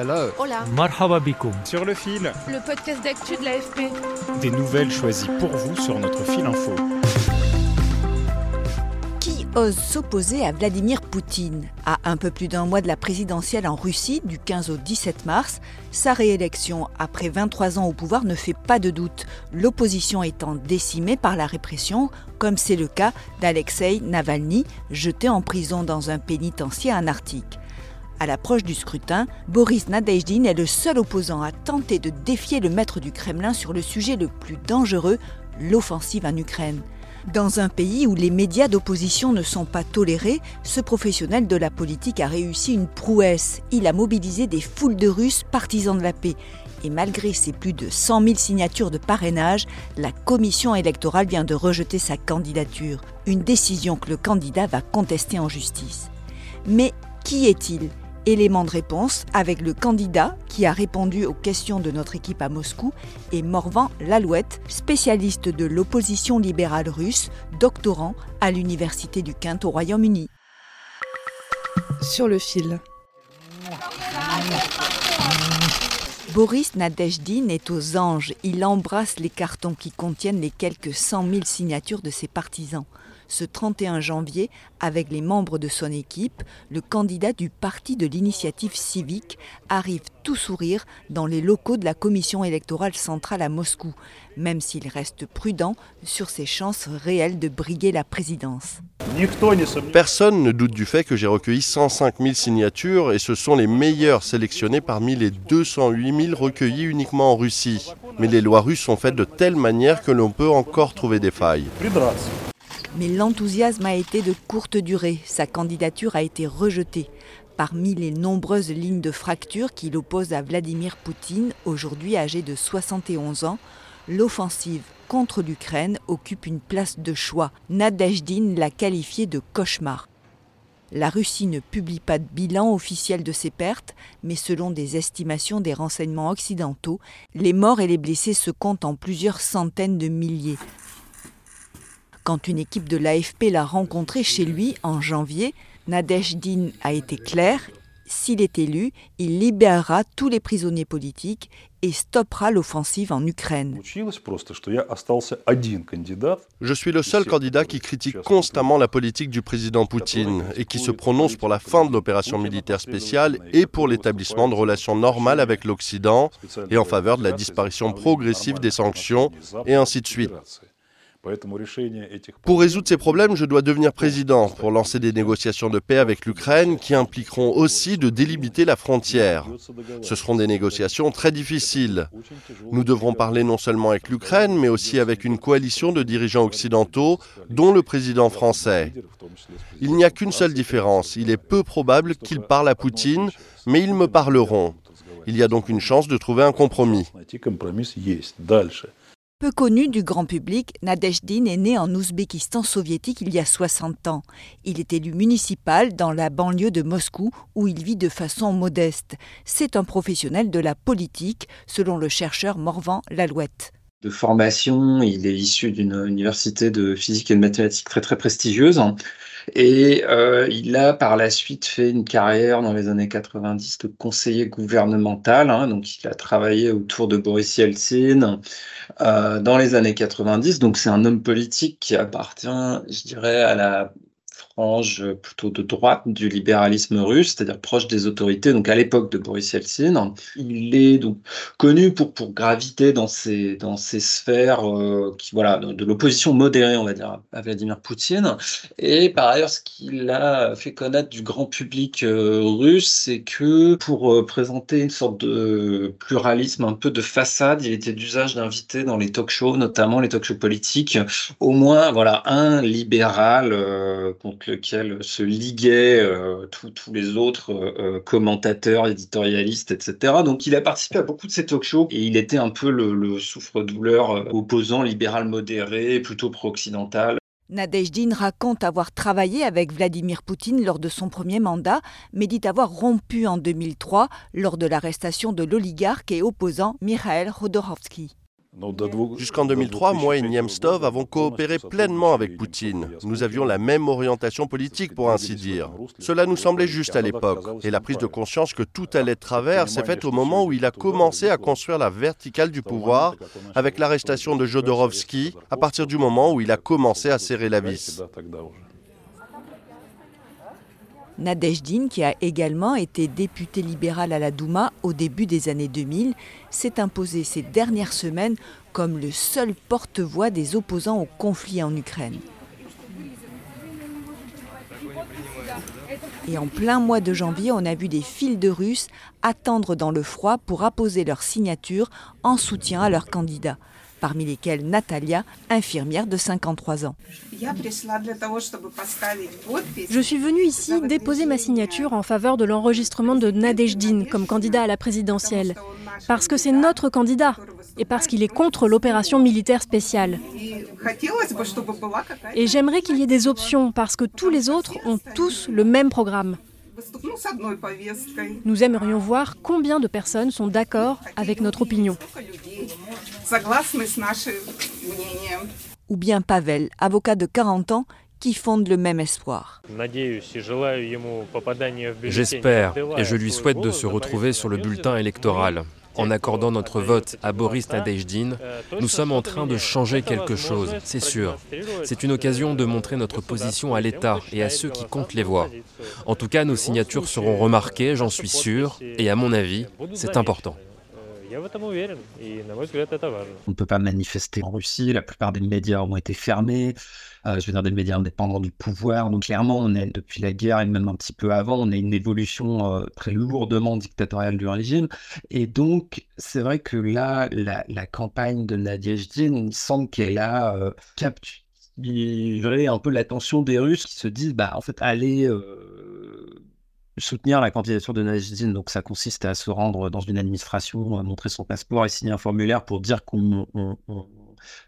Hello. Hola. Marhaba bikoum. Sur le fil, Le podcast d'actu de l'AFP. des nouvelles choisies pour vous sur notre fil info. Qui ose s'opposer à Vladimir Poutine? À un peu plus d'un mois de la présidentielle en Russie, du 15 au 17 mars, sa réélection après 23 ans au pouvoir ne fait pas de doute, l'opposition étant décimée par la répression, comme c'est le cas d'Alexei Navalny, jeté en prison dans un pénitencier en Arctique. À l'approche du scrutin, Boris Nadezhdin est le seul opposant à tenter de défier le maître du Kremlin sur le sujet le plus dangereux, l'offensive en Ukraine. Dans un pays où les médias d'opposition ne sont pas tolérés, ce professionnel de la politique a réussi une prouesse. Il a mobilisé des foules de Russes partisans de la paix. Et malgré ses plus de 100 000 signatures de parrainage, la commission électorale vient de rejeter sa candidature. Une décision que le candidat va contester en justice. Mais qui est-il? Élément de réponse avec le candidat qui a répondu aux questions de notre équipe à Moscou et Morvan Lalouette, spécialiste de l'opposition libérale russe, doctorant à l'Université du Quint au Royaume-Uni. Sur le fil. Boris Nadezhdin est aux anges. Il embrasse les cartons qui contiennent les quelques 100 000 signatures de ses partisans. Ce 31 janvier, avec les membres de son équipe, le candidat du Parti de l'initiative civique arrive tout sourire dans les locaux de la commission électorale centrale à Moscou, même s'il reste prudent sur ses chances réelles de briguer la présidence. Personne ne doute du fait que j'ai recueilli 105 000 signatures et ce sont les meilleurs sélectionnés parmi les 208 000 recueillis uniquement en Russie. Mais les lois russes sont faites de telle manière que l'on peut encore trouver des failles. Mais l'enthousiasme a été de courte durée. Sa candidature a été rejetée. Parmi les nombreuses lignes de fracture qui l'opposent à Vladimir Poutine, aujourd'hui âgé de 71 ans, l'offensive contre l'Ukraine occupe une place de choix. Nadezhdin l'a qualifiée de cauchemar. La Russie ne publie pas de bilan officiel de ses pertes, mais selon des estimations des renseignements occidentaux, les morts et les blessés se comptent en plusieurs centaines de milliers. Quand une équipe de l'AFP l'a rencontré chez lui en janvier, Nadezhdin a été clair, s'il est élu, il libérera tous les prisonniers politiques et stoppera l'offensive en Ukraine. Je suis le seul candidat qui critique constamment la politique du président Poutine et qui se prononce pour la fin de l'opération militaire spéciale et pour l'établissement de relations normales avec l'Occident et en faveur de la disparition progressive des sanctions et ainsi de suite. Pour résoudre ces problèmes, je dois devenir président pour lancer des négociations de paix avec l'Ukraine qui impliqueront aussi de délimiter la frontière. Ce seront des négociations très difficiles. Nous devrons parler non seulement avec l'Ukraine, mais aussi avec une coalition de dirigeants occidentaux, dont le président français. Il n'y a qu'une seule différence. Il est peu probable qu'ils parlent à Poutine, mais ils me parleront. Il y a donc une chance de trouver un compromis. Peu connu du grand public, Nadezhdin est né en Ouzbékistan soviétique il y a 60 ans. Il est élu municipal dans la banlieue de Moscou où il vit de façon modeste. C'est un professionnel de la politique, selon le chercheur Morvan Lalouette. De formation, il est issu d'une université de physique et de mathématiques très très prestigieuse. Et euh, il a par la suite fait une carrière dans les années 90 de conseiller gouvernemental. Hein, donc il a travaillé autour de Boris Yeltsin euh, dans les années 90. Donc c'est un homme politique qui appartient, je dirais, à la frange plutôt de droite du libéralisme russe, c'est-à-dire proche des autorités, donc à l'époque de Boris Yeltsin. Il est donc connu pour, pour graviter dans ces, dans ces sphères euh, qui, voilà, de, l'opposition modérée, on va dire, à Vladimir Poutine. Et par ailleurs, ce qu'il a fait connaître du grand public euh, russe, c'est que pour euh, présenter une sorte de pluralisme un peu de façade, il était d'usage d'inviter dans les talk shows, notamment les talk shows politiques, au moins voilà un libéral euh, lequel se liguaient tous les autres commentateurs, éditorialistes, etc. Donc il a participé à beaucoup de ces talk shows et il était un peu le, le souffre-douleur opposant libéral modéré, plutôt pro-occidental. Nadejdin raconte avoir travaillé avec Vladimir Poutine lors de son premier mandat, mais dit avoir rompu en 2003 lors de l'arrestation de l'oligarque et opposant Mikhail Khodorkovsky. Jusqu'en 2003, moi et Niemstov avons coopéré pleinement avec Poutine. Nous avions la même orientation politique, pour ainsi dire. Cela nous semblait juste à l'époque. Et la prise de conscience que tout allait de travers s'est faite au moment où il a commencé à construire la verticale du pouvoir avec l'arrestation de Jodorowsky, à partir du moment où il a commencé à serrer la vis. Nadejdin, qui a également été député libéral à la Douma au début des années 2000, s'est imposé ces dernières semaines comme le seul porte-voix des opposants au conflit en Ukraine. Et en plein mois de janvier, on a vu des files de Russes attendre dans le froid pour apposer leur signature en soutien à leur candidat parmi lesquels Natalia, infirmière de 53 ans. Je suis venue ici déposer ma signature en faveur de l'enregistrement de Nadejdin comme candidat à la présidentielle, parce que c'est notre candidat et parce qu'il est contre l'opération militaire spéciale. Et j'aimerais qu'il y ait des options, parce que tous les autres ont tous le même programme. Nous aimerions voir combien de personnes sont d'accord avec notre opinion. Ou bien Pavel, avocat de 40 ans, qui fonde le même espoir. J'espère et je lui souhaite de se retrouver sur le bulletin électoral. En accordant notre vote à Boris Nadejdin, nous sommes en train de changer quelque chose, c'est sûr. C'est une occasion de montrer notre position à l'État et à ceux qui comptent les voix. En tout cas, nos signatures seront remarquées, j'en suis sûr, et à mon avis, c'est important. On ne peut pas manifester en Russie, la plupart des médias ont été fermés, euh, je veux dire des médias indépendants du pouvoir. Donc clairement, on est depuis la guerre et même un petit peu avant, on a une évolution euh, très lourdement dictatoriale du régime. Et donc, c'est vrai que là, la, campagne de Nadia il semble qu'elle a euh, capturé un peu l'attention des Russes qui se disent, bah en fait, allez soutenir la candidature de Najdine. Donc, ça consiste à se rendre dans une administration, montrer son passeport et signer un formulaire pour dire qu'on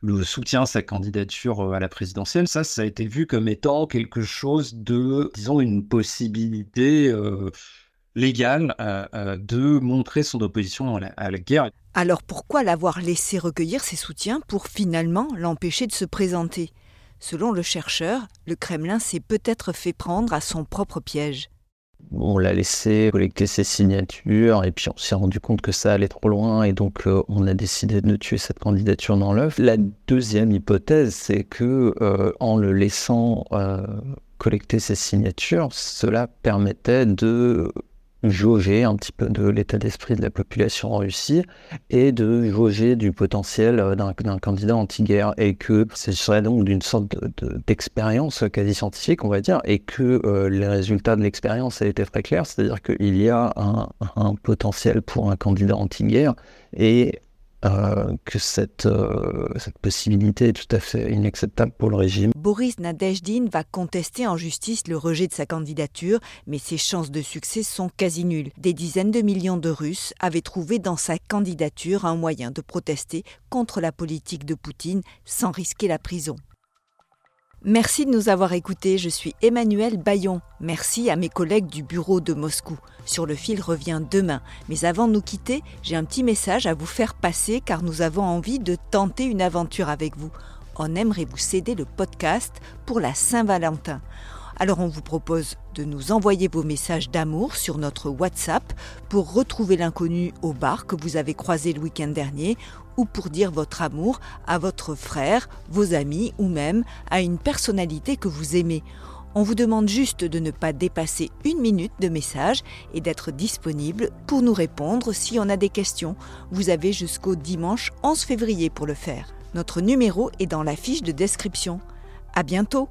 le soutient sa candidature euh, à la présidentielle. Ça, ça a été vu comme étant quelque chose de, disons, une possibilité euh, légale euh, de montrer son opposition à à la guerre. Alors, pourquoi l'avoir laissé recueillir ses soutiens pour finalement l'empêcher de se présenter? Selon le chercheur, le Kremlin s'est peut-être fait prendre à son propre piège on l'a laissé collecter ses signatures et puis on s'est rendu compte que ça allait trop loin et donc euh, on a décidé de tuer cette candidature dans l'œuf. La deuxième hypothèse, c'est que euh, en le laissant euh, collecter ses signatures, cela permettait de jauger un petit peu de l'état d'esprit de la population en Russie et de jauger du potentiel euh, d'un candidat anti-guerre et que ce serait donc d'une sorte d'expérience quasi scientifique, on va dire, et que euh, les résultats de l'expérience été très clairs, c'est-à-dire qu'il y a un, un potentiel pour un candidat anti-guerre et euh, que cette, euh, cette possibilité est tout à fait inacceptable pour le régime. Boris Nadejdin va contester en justice le rejet de sa candidature, mais ses chances de succès sont quasi nulles. Des dizaines de millions de Russes avaient trouvé dans sa candidature un moyen de protester contre la politique de Poutine sans risquer la prison. Merci de nous avoir écoutés. Je suis Emmanuel Bayon. Merci à mes collègues du bureau de Moscou. Sur le fil revient demain. Mais avant de nous quitter, j'ai un petit message à vous faire passer car nous avons envie de tenter une aventure avec vous. On aimerait vous céder le podcast pour la Saint-Valentin? Alors on vous propose de nous envoyer vos messages d'amour sur notre WhatsApp pour retrouver l'inconnu au bar que vous avez croisé le week-end dernier ou pour dire votre amour à votre frère, vos amis ou même à une personnalité que vous aimez. On vous demande juste de ne pas dépasser une minute de message et d'être disponible pour nous répondre si on a des questions. Vous avez jusqu'au dimanche 11 février pour le faire. Notre numéro est dans la fiche de description. À bientôt!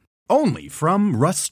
Only from Rust